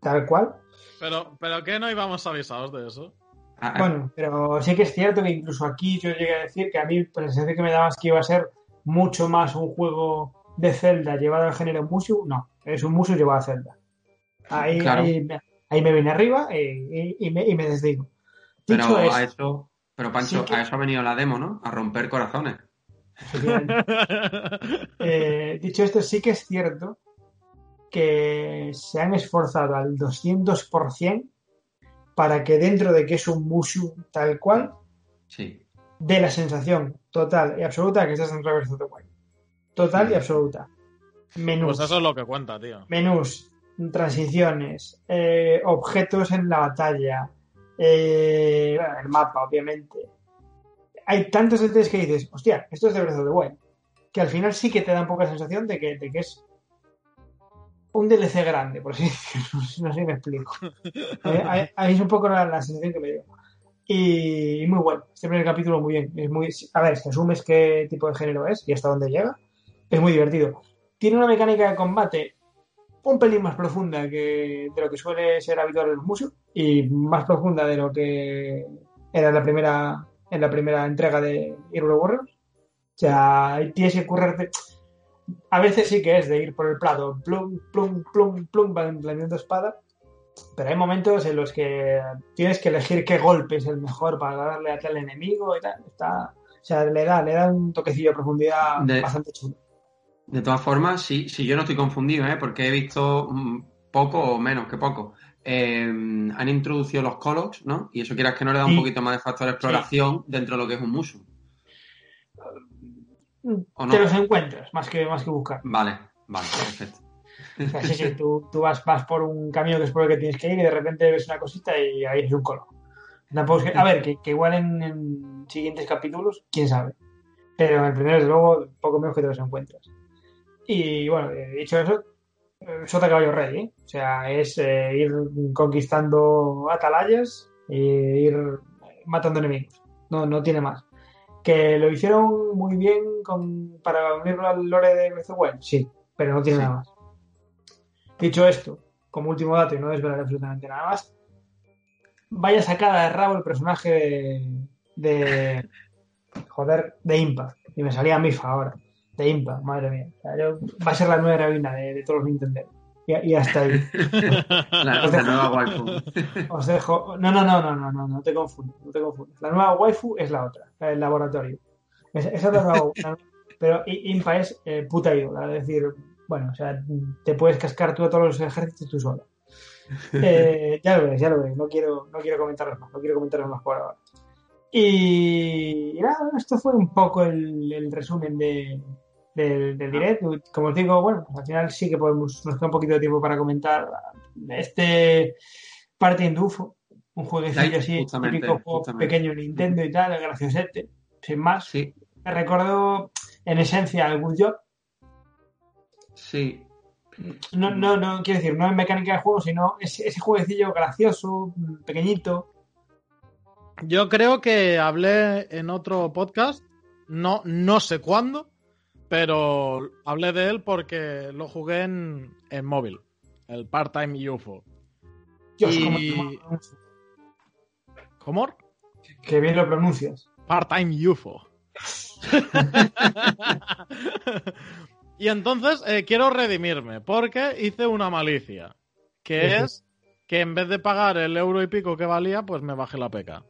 tal cual. Pero, pero ¿qué no íbamos avisados de eso? Ah, ah, Bueno, pero sí que es cierto que incluso aquí yo llegué a decir que a mí por la sensación que me daba es que iba a ser mucho más un juego de Zelda llevado al género Mushu. No, es un Mushu llevado a Zelda. Ahí, Claro. ahí, me- ahí me vine arriba y, y- y me, y me desdigo. pero Dicho a eso, pero Pancho, sí que- a eso ha venido la demo, ¿no? A romper corazones. (laughs) eh, dicho esto, sí que es cierto que se han esforzado al 200% para que dentro de que es un Mushu tal cual, Sí. de la sensación total y absoluta que estás en Reverse of the Wild. Total y absoluta. Menús, Pues eso es lo que cuenta, tío. menús, transiciones, eh, objetos en la batalla, eh, el mapa, obviamente. Hay tantos detalles que dices, hostia, esto es de Breath of the Wild, que al final sí que te da un poco la sensación de que, de que es un DLC grande, por así (laughs) decirlo, no sé si me explico. (laughs) Eh, ahí- es un poco la, la sensación que me dio. Y, muy bueno, este primer capítulo muy bien. Es muy, a ver, si asumes qué tipo de género es y hasta dónde llega, es muy divertido. Tiene una mecánica de combate un pelín más profunda que de lo que suele ser habitual en los Mushu y más profunda de lo que era en la primera, en la primera entrega de Hero Warriors. O sea, tienes que currarte. A veces sí que es de ir por el plato, plum, plum, plum, plum, blandiendo espada, pero hay momentos en los que tienes que elegir qué golpe es el mejor para darle a tal enemigo y tal. Está, o sea, le da, le da un toquecillo de profundidad De- bastante chulo. De todas formas, si, si yo no estoy confundido, ¿eh? porque he visto mm, poco o menos que poco. eh, han introducido los Colox, ¿no? Y eso quieras que no le da un poquito más de factor de exploración dentro de lo que es un Mushu. ¿O no? Te los encuentras, más que, más que buscar. Vale, vale, perfecto. O sea, sí, sí, tú, tú vas, vas por un camino que es por el que tienes que ir y de repente ves una cosita y ahí es un colo. Tampoco es que- a ver, que, que igual en, en siguientes capítulos, quién sabe. Pero en el primero, desde luego, poco menos que te los encuentras. Y bueno, eh, dicho eso, eh, Sota Caballo Rey, ¿eh? O sea, es eh, ir conquistando atalayas e ir matando enemigos. No, no tiene más. ¿Que lo hicieron muy bien con, para unirlo al lore de Breath of? Sí, pero no tiene Sí. nada más. Dicho esto, como último dato, y no desvelar absolutamente nada más, vaya sacada de rabo el personaje de, de- joder, de Impa. Y me salía Mifa ahora, de Impa, madre mía. O sea, yo- va a ser la nueva heroína de, de todos los Nintendo. Y, y hasta ahí. (laughs) La, la nueva waifu. Os dejo. No, no, no, no, no, no, no te confundas, no te confundas. La nueva waifu es la otra, la del laboratorio. Es- Esa es la nueva. (laughs) pero Impa es eh, puta ídola, es decir, bueno, o sea, te puedes cascar tú a todos los ejércitos tú solo. (laughs) Eh, ya lo ves, ya lo ves, no quiero, no quiero comentaros más, no quiero comentaros más por ahora. Y, y nada, esto fue un poco el, el resumen de, del, del direct. Como os digo, bueno, pues al final sí que podemos, nos queda un poquito de tiempo para comentar este Party in Dufo, un jueguecillo así, justamente, típico juego justamente. pequeño Nintendo y tal, graciosete, sin más. Sí, Me recordó en esencia al Good Job. sí. No, no, no, quiero decir, no en mecánica de juego, sino ese, ese jueguecillo gracioso, pequeñito. Yo creo que hablé en otro podcast, no, no sé cuándo, pero hablé de él porque lo jugué en, en móvil, el Part-Time UFO. Dios, Y- cómo-. Que bien lo pronuncias. Part-Time UFO. (laughs) y entonces eh, quiero redimirme porque hice una malicia, que es que en vez de pagar el euro y pico que valía, pues me bajé la peca.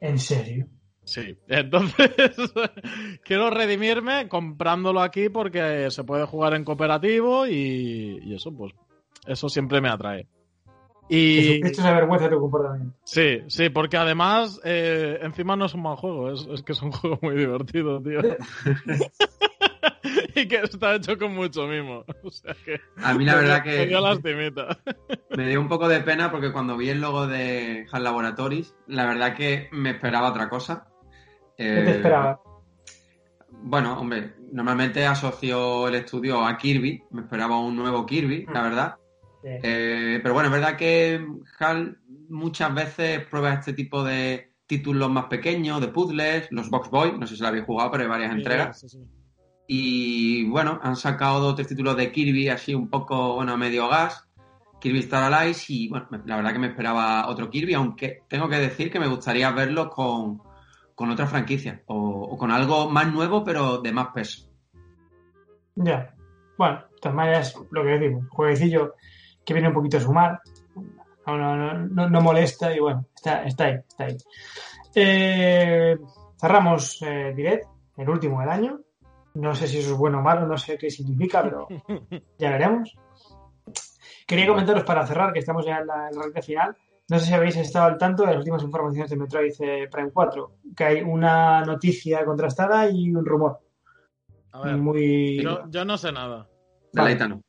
En serio. Sí, entonces (laughs) quiero redimirme comprándolo aquí porque se puede jugar en cooperativo y, y eso, pues, eso siempre me atrae. Y... Esto es vergüenza de tu comportamiento. Sí, sí, porque además eh, encima no es un mal juego, es, es, que es un (laughs) juego muy divertido, tío. (laughs) y que está hecho con mucho mimo. O sea que a mí la verdad que me dio lastimita. me dio un poco de pena porque cuando vi el logo de HAL Laboratories, la verdad que me esperaba otra cosa. ¿Qué te esperaba? Bueno, hombre, normalmente asocio el estudio a Kirby, me esperaba un nuevo Kirby, la verdad. Sí. Eh, pero bueno, es verdad que HAL muchas veces prueba este tipo de títulos más pequeños, de puzzles, los Box Boy, no sé si lo habéis jugado, pero hay varias entregas. Sí. Y bueno, han sacado dos tres títulos de Kirby así un poco, bueno, medio gas. Kirby Star Allies y bueno, la verdad que me esperaba otro Kirby, aunque tengo que decir que me gustaría verlo con, con otra franquicia o, o, con algo más nuevo pero de más peso. Ya. Bueno, de todas maneras, lo que decimos, jueguecillo que viene un poquito a sumar, no, no, no, no molesta y bueno, está, está ahí, está ahí. Eh, cerramos eh, Direct, el último del año. No sé si eso es bueno o malo, no sé qué significa, pero (laughs) ya veremos. Quería comentaros para cerrar, que estamos ya en la, en la recta final. No sé si habéis estado al tanto de las últimas informaciones de Metroid eh, Prime 4, que hay una noticia contrastada y un rumor. A ver, Muy... yo, yo no sé nada. Deleítanos.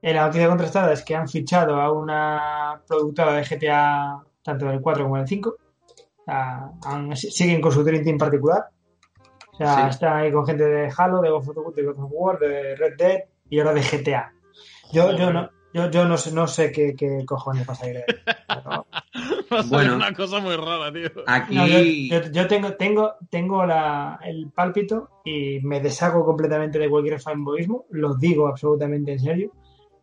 Eh, La noticia contrastada es que han fichado a una productora de GTA, tanto del 4 como del 5. O sea, han- siguen con su Dream Team particular. O sea, Sí. están ahí con gente de Halo, de God of War, de Red Dead y ahora de GTA. Yo, yo no, yo, yo no sé, no sé qué, qué cojones. (laughs) Pero- Va a ser Bueno. una cosa muy rara, tío. Aquí No, yo, yo- yo tengo, tengo, tengo la, el pálpito y me deshago completamente de cualquier fanboyismo, lo digo absolutamente en serio.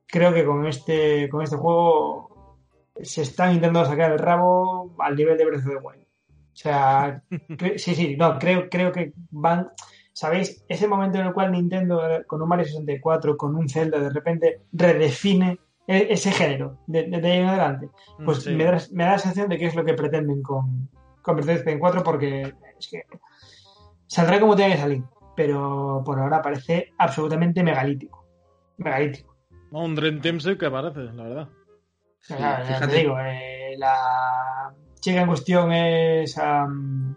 Creo que con este, con este juego se están intentando sacar el rabo al nivel de Breath of the Wild. O sea, (laughs) sí, sí, no, creo, creo que van. ¿Sabéis? Ese momento en el cual Nintendo, con un Mario 64, con un Zelda, de repente redefine ese género de, de, de ahí en adelante pues Sí. me, da, me da la sensación de que es lo que pretenden con, con Prime 4 porque es que saldrá como tenga que salir, pero por ahora parece absolutamente megalítico. Megalítico. No, un Dream Team sí que parece, la verdad. Sí, O sea, ya te digo, eh, la chica en cuestión es... am,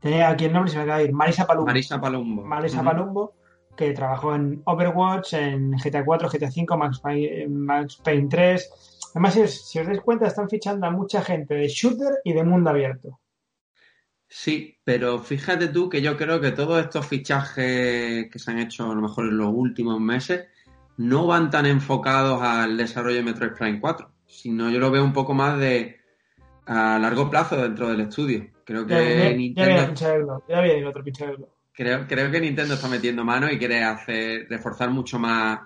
tenía aquí el nombre, se me acaba de ir, Marisa Palumbo. Marisa Palumbo. Marisa Ujú. Palumbo, que trabajó en Overwatch, en GTA 4, GTA 5, Max Payne, Max Payne 3. Además, si os, si os dais cuenta, están fichando a mucha gente de shooter y de mundo abierto. Sí, pero fíjate tú que yo creo que todos estos fichajes que se han hecho a lo mejor en los últimos meses no van tan enfocados al desarrollo de Metroid Prime 4, sino yo lo veo un poco más de a largo plazo dentro del estudio. Creo Ya, ya- que ya viene Nintendo de globo, ya el otro globo. Creo, creo que Nintendo está metiendo mano y quiere hacer reforzar mucho más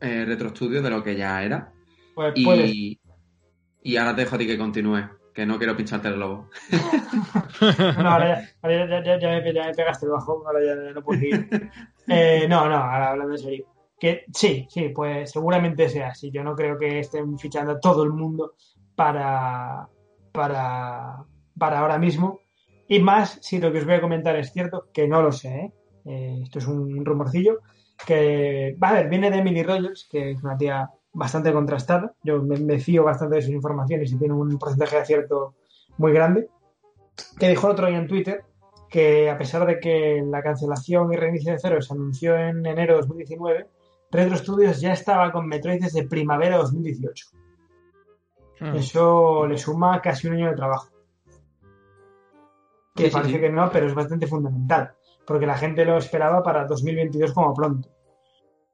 eh, Retro Studio de lo que ya era. Pues. Y, y ahora te dejo a ti que continúe, que no quiero pincharte el globo. (laughs) No, ahora ya, ahora ya- ya- ya me, ya me pegaste el bajón, ahora ya no puedo seguir. (laughs) Eh, no, no, ahora hablando en serio. Que sí, sí, pues seguramente sea así. Yo no creo que estén fichando a todo el mundo para, para, para ahora mismo. Y más, si lo que os voy a comentar es cierto, que no lo sé, ¿eh? Eh, esto es un rumorcillo, que, va a ver, viene de Emily Rogers, que es una tía bastante contrastada. Yo me, me fío bastante de sus informaciones y tiene un porcentaje de acierto muy grande que dijo el otro día en Twitter que a pesar de que la cancelación y reinicio de cero se anunció en enero de 2019, Retro Studios ya estaba con Metroid desde primavera de 2018. Hmm. Eso le suma casi un año de trabajo. Que Sí, parece sí. que no, pero es bastante fundamental, porque la gente lo esperaba para 2022 como pronto.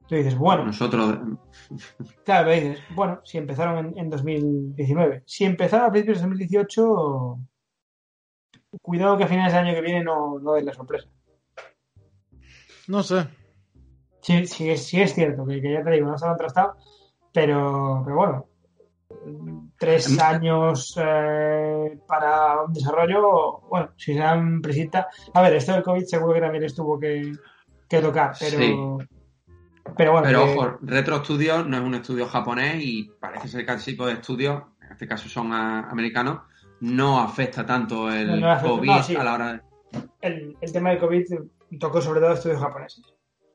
Tú dices, bueno, Nosotros, Claro, pero dices, bueno, si empezaron en, en 2019. Si empezaron a principios de 2018, cuidado que a finales del año que viene no, no den la sorpresa. No sé. Sí, sí, es, sí es cierto, que, que ya te digo, no está contrastado, pero, pero bueno, tres Em- años eh, para un desarrollo, bueno, si se dan presita. A ver, esto del COVID seguro que también les tuvo que, que tocar, pero, Sí. pero bueno, pero que- ojo, Retro Studio no es un estudio japonés y parece ser que el tipo de estudio, en este caso son americanos, no afecta tanto el No, no afecta, COVID no, sí. a la hora de... el, el tema del COVID tocó sobre todo estudios japoneses.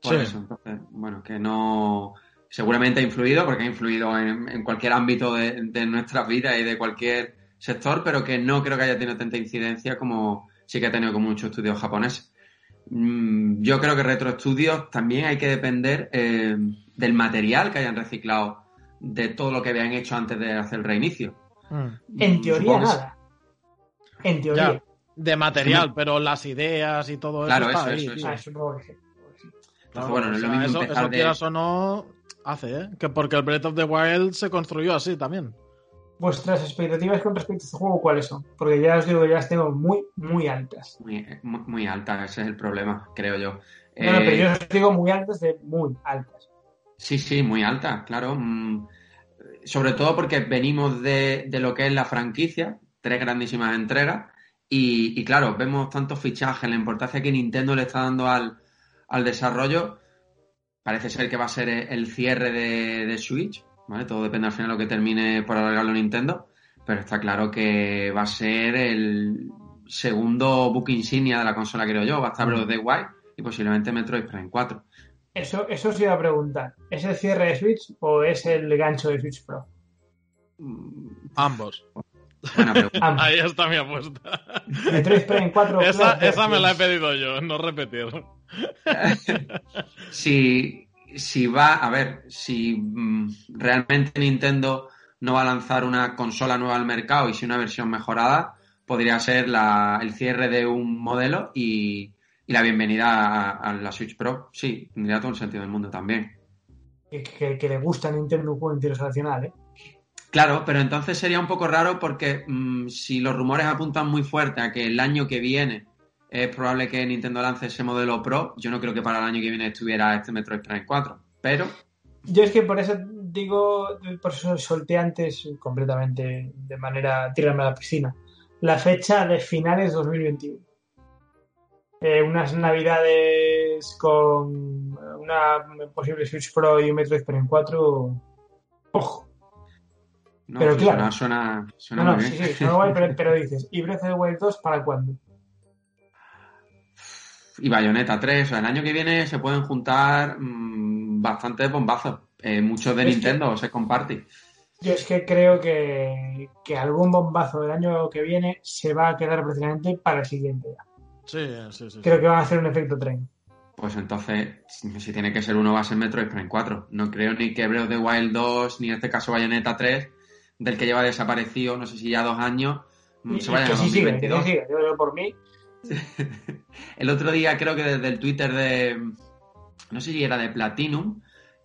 Por Sí. eso, entonces, bueno, que no. Seguramente ha influido, porque ha influido en, en cualquier ámbito de, de nuestras vidas y de cualquier sector, pero que no creo que haya tenido tanta incidencia como sí que ha tenido con muchos estudios japoneses. Mm, Yo creo que Retro Studios también hay que depender eh, del material que hayan reciclado, de todo lo que habían hecho antes de hacer el reinicio. Mm. En teoría, supongo que sí. nada. En teoría. Ya, de material, pero las ideas y todo Claro, eso. está eso, ahí, eso. Ah, supongo que sí. supongo que sí. Entonces, bueno, no es lo sea, mismo eso, eso de- quieras o no, hace, ¿eh? Que porque el Breath of the Wild se construyó así también. ¿Vuestras expectativas con respecto a este juego cuáles son? Porque ya os digo, ya las tengo muy, muy altas. Muy, muy, muy alta, ese es el problema, creo yo. No, no, Eh, pero yo os digo muy altas de muy altas. Sí, sí, muy alta, claro. Mm, Sobre todo porque venimos de, de lo que es la franquicia, tres grandísimas entregas, y, y claro, vemos tantos fichajes, la importancia que Nintendo le está dando al, al desarrollo. Parece ser que va a ser el cierre de, de Switch, ¿vale? Todo depende al final de lo que termine por alargarlo Nintendo, pero está claro que va a ser el segundo book insignia de la consola, creo yo. Va a estar Breath of the Wild y posiblemente Metroid Prime 4. Eso, eso os iba a preguntar. ¿Es el cierre de Switch o es el gancho de Switch Pro? Mm, Ambos. Buena pregunta. (laughs) Ahí está mi apuesta. Metroid Prime 4. esa, esa me la he pedido yo, no repetir. (laughs) si, si va, a ver, si mm, realmente Nintendo no va a lanzar una consola nueva al mercado y si una versión mejorada, podría ser la- el cierre de un modelo y, y la bienvenida a, a la Switch Pro. Sí, tendría todo el sentido del mundo también. Que, que- que le gusta a Nintendo un juego internacional, ¿eh? Claro, pero entonces sería un poco raro porque mm, si los rumores apuntan muy fuerte a que el año que viene es probable que Nintendo lance ese modelo Pro, yo no creo que para el año que viene estuviera este Metroid Prime 4. Pero Yo es que por eso digo, por eso solté antes completamente de manera tirarme a la piscina. La fecha de finales 2021. Eh, unas navidades con una posible Switch Pro y un Metroid Prime 4. Ojo. no, Pero claro. suena, suena, suena No, no, muy sí, bien. sí, suena guay, pero, (laughs) pero dices, ¿y Breath of the Wild 2 para cuándo? Y Bayonetta 3, o sea, el año que viene se pueden juntar mm, bastantes bombazos. Eh, muchos de Es que- Nintendo se comparten. Yo es que creo que, que algún bombazo del año que viene se va a quedar precisamente para el siguiente ya. Sí, sí, sí. Creo que van a hacer un efecto tren. Pues entonces, si tiene que ser uno, va a ser Metroid Prime 4. No creo ni que Breath of the Wild 2, ni en este caso Bayonetta 3, del que lleva desaparecido, no sé si ya dos años, Y- se vayan que a sí sigue, que 2022. sí sigue. Yo, yo por mí, (laughs) El otro día creo que desde el Twitter de, no sé si era de Platinum,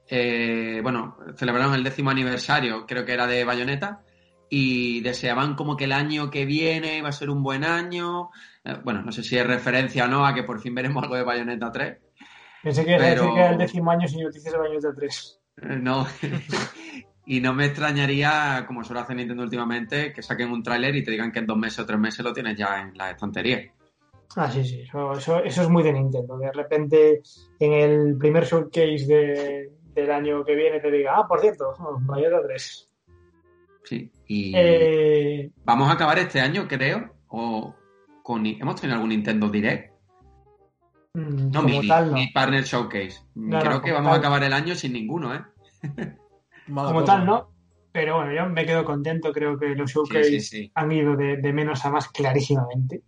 eh, bueno, celebraron el décimo aniversario, creo que era de Bayonetta, y deseaban como que el año que viene va a ser un buen año. Eh, bueno, no sé si es referencia o no a que por fin veremos algo de Bayonetta 3. pensé que era Pero- que era el décimo año sin noticias de Bayonetta 3. Eh, No. (laughs) y no me extrañaría, como suele hacer Nintendo últimamente, que saquen un tráiler y te digan que en dos meses o tres meses lo tienes ya en la estantería. Ah, sí, sí. Eso, eso, eso es muy de Nintendo. De repente, en el primer showcase de- del año que viene, te diga, ah, por cierto, Bayonetta 3. Sí. Y Eh, vamos a acabar este año, creo, o con... ¿Hemos tenido algún Nintendo Direct? mm, No, como mi, tal, no. mi Partner Showcase. No, creo no, que vamos a acabar el año sin ninguno, ¿eh? (laughs) Como cosa. tal, no. Pero bueno, yo me quedo contento. Creo que los Sí, showcase sí, sí. han ido de, de menos a más clarísimamente.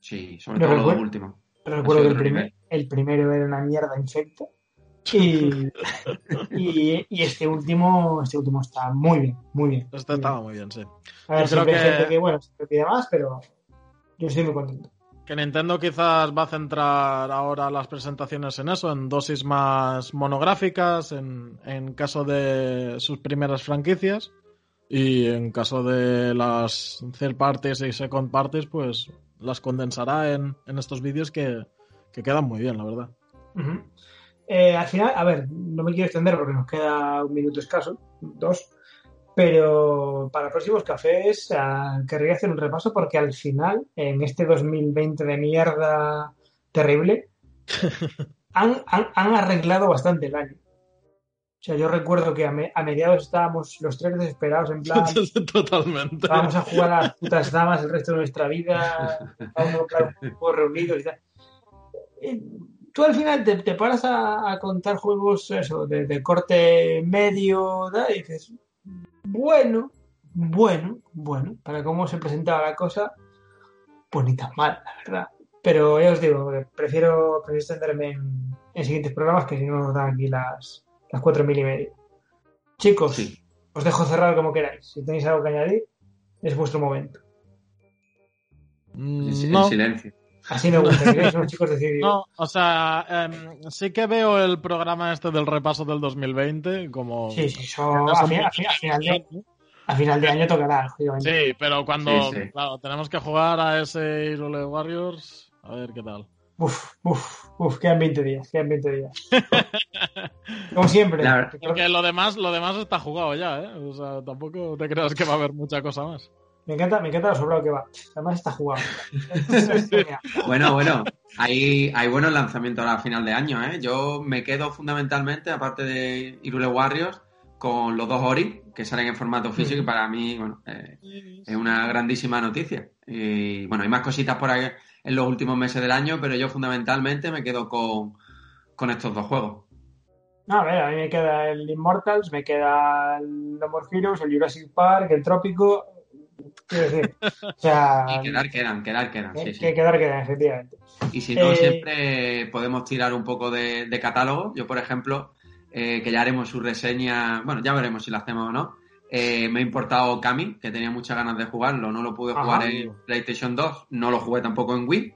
Sí, sobre Lo todo lo recuerdo. último. Recuerdo que el, primer- el primero era una mierda infecta. (laughs) Y, y, y este último este último está muy bien, muy bien. Este estaba muy bien, sí. A ver, Yo creo siempre hay que- gente que, bueno, se pide más, pero yo estoy muy contento. Que Nintendo quizás va a centrar ahora las presentaciones en eso, en dosis más monográficas, en, en caso de sus primeras franquicias. Y en caso de las third parties y second parties, pues las condensará en, en estos vídeos que, que quedan muy bien, la verdad. Eh, al final, a ver, no me quiero extender porque nos queda un minuto escaso, dos, pero para próximos cafés ah, querría hacer un repaso porque al final, en este 2020 de mierda terrible, (laughs) han, han- han arreglado bastante el año. O sea, yo recuerdo que a, me- a mediados estábamos los tres desesperados, en plan, (laughs) Totalmente. vamos a jugar a las putas damas el resto de nuestra vida, (laughs) vamos a reunidos y tal. Eh, Tú al final te, te paras a, a contar juegos eso, de, de corte medio, ¿da? y dices, bueno, bueno, bueno, para cómo se presentaba la cosa, pues ni tan mal, la verdad. Pero ya os digo, prefiero, prefiero extenderme en, en siguientes programas que si no nos dan aquí las, las cuatro mil y medio. Chicos, Sí. os dejo cerrar como queráis. Si tenéis algo que añadir, es vuestro momento. Mm, En, en silencio. Así me gusta, que son (laughs) chicos decididos. no, o sea, em, sí que veo el programa este del repaso del 2020 como... Sí, sí, son, a, fi- a fi- a final de, a final de año tocará. Sí, pero cuando Sí, sí. claro, tenemos que jugar a ese Irule Warriors, a ver qué tal. Uf, uf, uf, quedan 20 días, quedan 20 días. (laughs) Como siempre. Porque lo demás, lo demás está jugado ya, ¿eh? O sea, tampoco te creas que va a haber mucha cosa más. Me encanta, me encanta lo sobrado que va. Además está jugado. (laughs) Bueno, bueno, hay, hay buenos lanzamientos a final de año, ¿eh? Yo me quedo fundamentalmente, aparte de Irule Warriors, con los dos Ori, que salen en formato físico y para mí, bueno, eh, es una grandísima noticia. Y bueno, hay más cositas por ahí en los últimos meses del año, pero yo fundamentalmente me quedo con, con estos dos juegos. No, a ver, a mí me queda el Immortals, me queda el No More Heroes, el Jurassic Park, el Trópico. Quiero decir, o sea, (laughs) Y quedar quedan, quedar quedan, que, sí, sí. que quedar queda, efectivamente. Y si no, Eh, siempre podemos tirar un poco de, de catálogo. Yo, por ejemplo, eh, que ya haremos su reseña, bueno, ya veremos si la hacemos o no. Eh, me he importado Kami, que tenía muchas ganas de jugarlo, no lo pude Ajá. jugar en PlayStation 2, no lo jugué tampoco en Wii.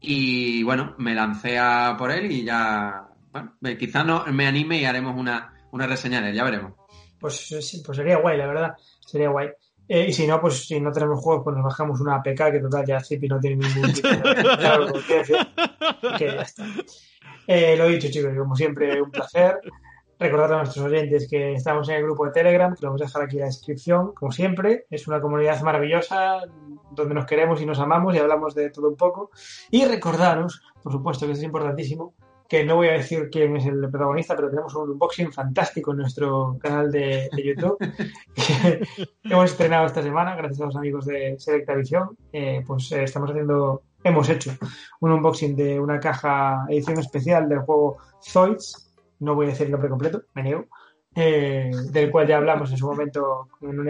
Y bueno, me lancé a por él y ya, bueno, quizás no, me anime y haremos una, una reseña de él, ya veremos. Pues, sí, pues sería guay, la verdad. Sería guay. Eh, y si no, pues si no tenemos juegos, pues nos bajamos una APK que total ya Zipi no tiene ningún tipo de... (laughs) Claro, que ya está. Eh, lo dicho, chicos, como siempre, un placer. Recordar a nuestros oyentes que estamos en el grupo de Telegram, que lo vamos a dejar aquí en la descripción, como siempre. Es una comunidad maravillosa donde nos queremos y nos amamos y hablamos de todo un poco. Y recordaros, por supuesto, que es importantísimo, que no voy a decir quién es el protagonista, pero tenemos un unboxing fantástico en nuestro canal de, YouTube (laughs) que (laughs) hemos estrenado esta semana gracias a los amigos de Selecta Visión. Eh, pues eh, estamos haciendo, hemos hecho un unboxing de una caja edición especial del juego Zoids, no voy a decir el nombre completo, me niego, eh, del cual ya hablamos en su momento en un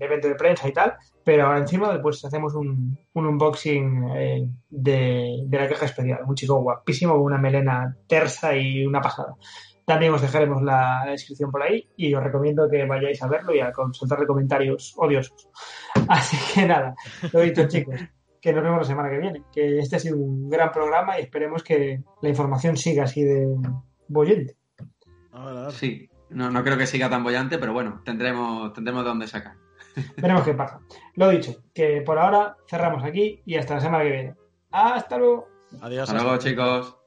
evento de prensa y tal, pero ahora encima pues hacemos un, un unboxing eh, de, de la caja especial, un chico guapísimo una melena tersa y una pasada. También os dejaremos la, descripción por ahí y os recomiendo que vayáis a verlo y a soltarle comentarios odiosos. (laughs) Así que nada, lo dicho chicos, que nos vemos la semana que viene, que este ha sido un gran programa y esperemos que la información siga así de bollente. A ver, a ver. Sí, no, no creo que siga tan bollante, pero bueno, tendremos, tendremos de dónde sacar. (laughs) Veremos qué pasa. Lo dicho, que por ahora cerramos aquí y hasta la semana que viene. Hasta luego. Adiós. Hasta luego, chicos.